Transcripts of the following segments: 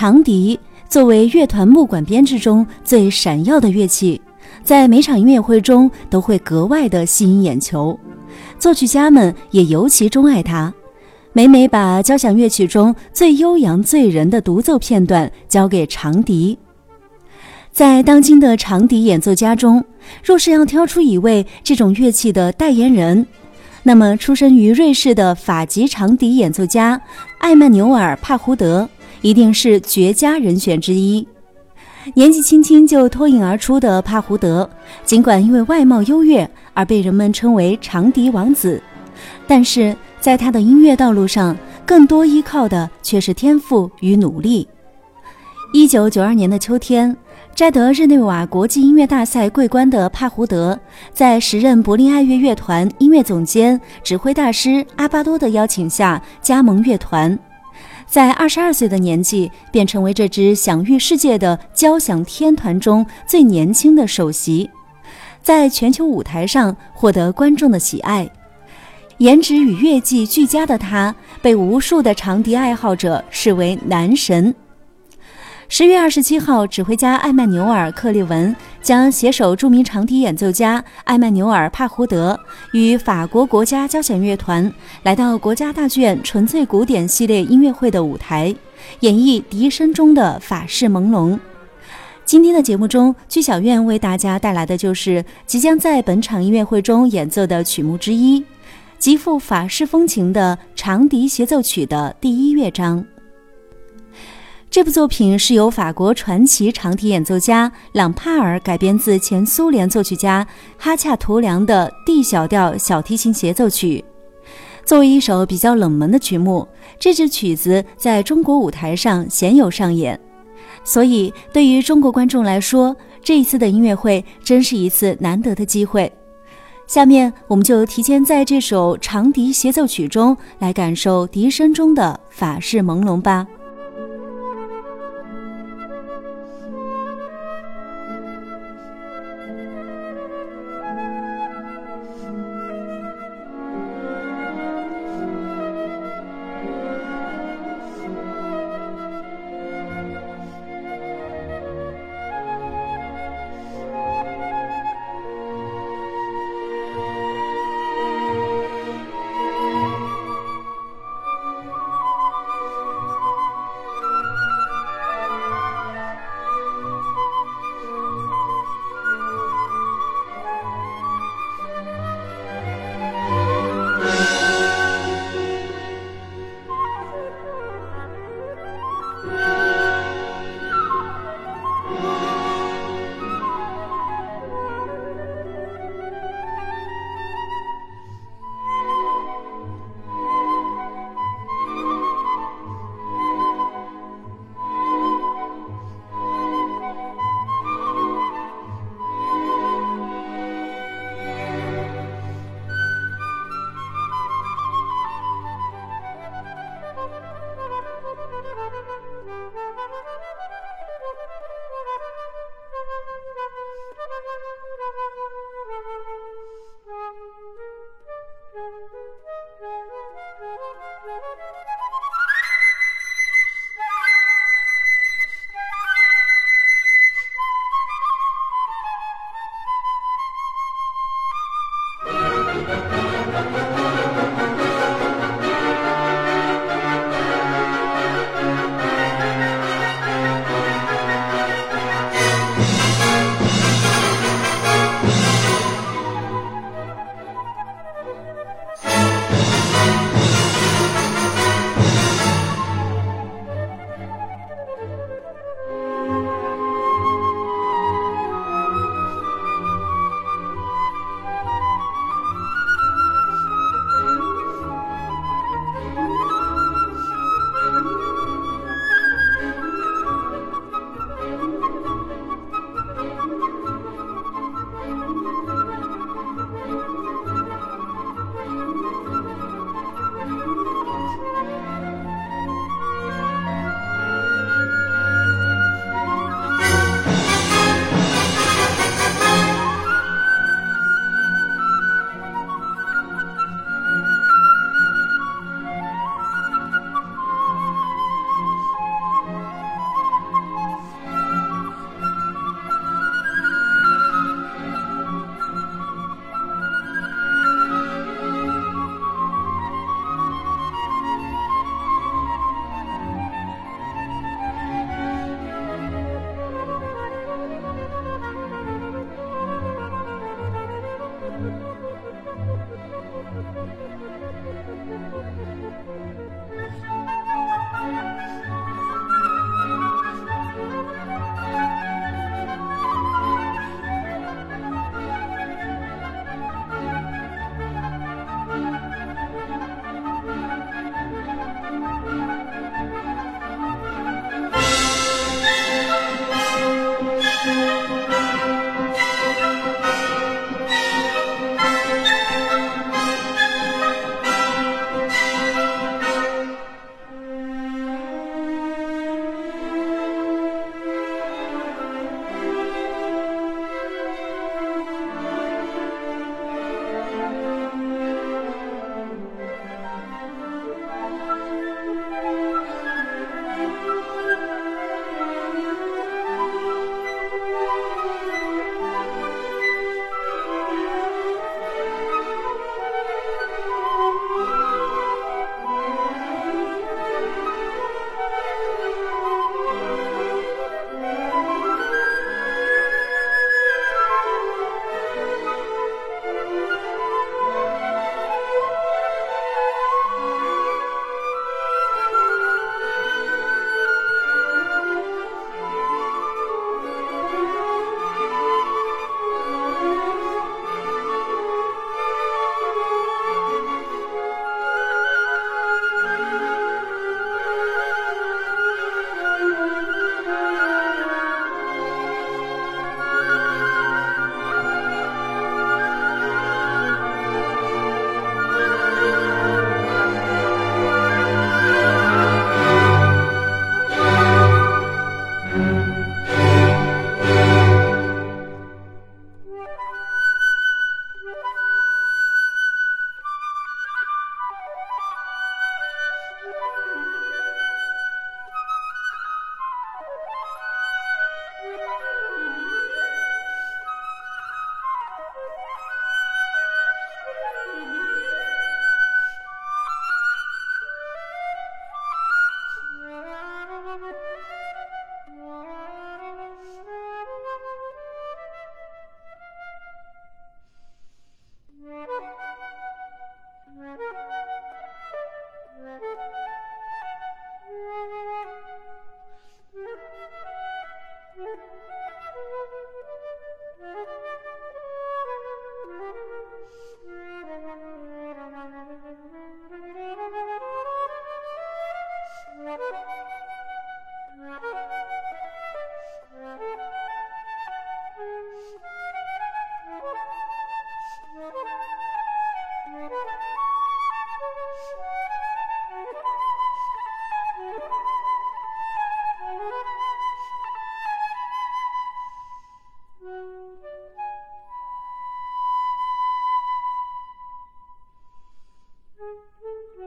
长笛作为乐团木管编制中最闪耀的乐器，在每场音乐会中都会格外的吸引眼球。作曲家们也尤其钟爱它，每每把交响乐曲中最悠扬醉人的独奏片段交给长笛。在当今的长笛演奏家中，若是要挑出一位这种乐器的代言人，那么出生于瑞士的法籍长笛演奏家艾曼纽尔·帕胡德一定是绝佳人选之一。年纪轻轻就脱颖而出的帕胡德，尽管因为外貌优越而被人们称为长笛王子，但是在他的音乐道路上，更多依靠的却是天赋与努力。一九九二年的秋天。摘得日内瓦国际音乐大赛桂冠的帕胡德，在时任柏林爱乐乐团音乐总监、指挥大师阿巴多的邀请下加盟乐团，在二十二岁的年纪便成为这支享誉世界的交响天团中最年轻的首席，在全球舞台上获得观众的喜爱。颜值与乐技俱佳的他，被无数的长笛爱好者视为男神。十月二十七号，指挥家艾曼纽尔·克利文将携手著名长笛演奏家艾曼纽尔·帕胡德与法国国家交响乐团来到国家大剧院纯粹古典系列音乐会的舞台，演绎笛声中的法式朦胧。今天的节目中，剧小院为大家带来的就是即将在本场音乐会中演奏的曲目之一，极富法式风情的长笛协奏曲的第一乐章。这部作品是由法国传奇长笛演奏家朗帕尔改编自前苏联作曲家哈恰图良的 D 小调小提琴协奏曲。作为一首比较冷门的曲目，这支曲子在中国舞台上鲜有上演，所以对于中国观众来说，这一次的音乐会真是一次难得的机会。下面我们就提前在这首长笛协奏曲中来感受笛声中的法式朦胧吧。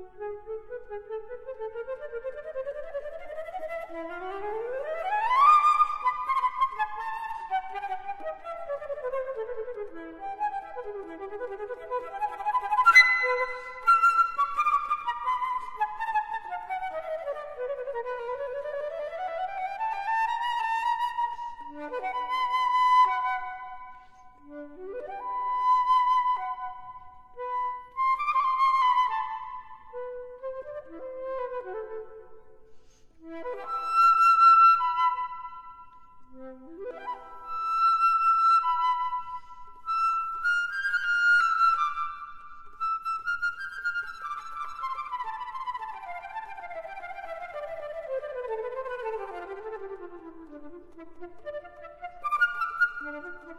Thank you.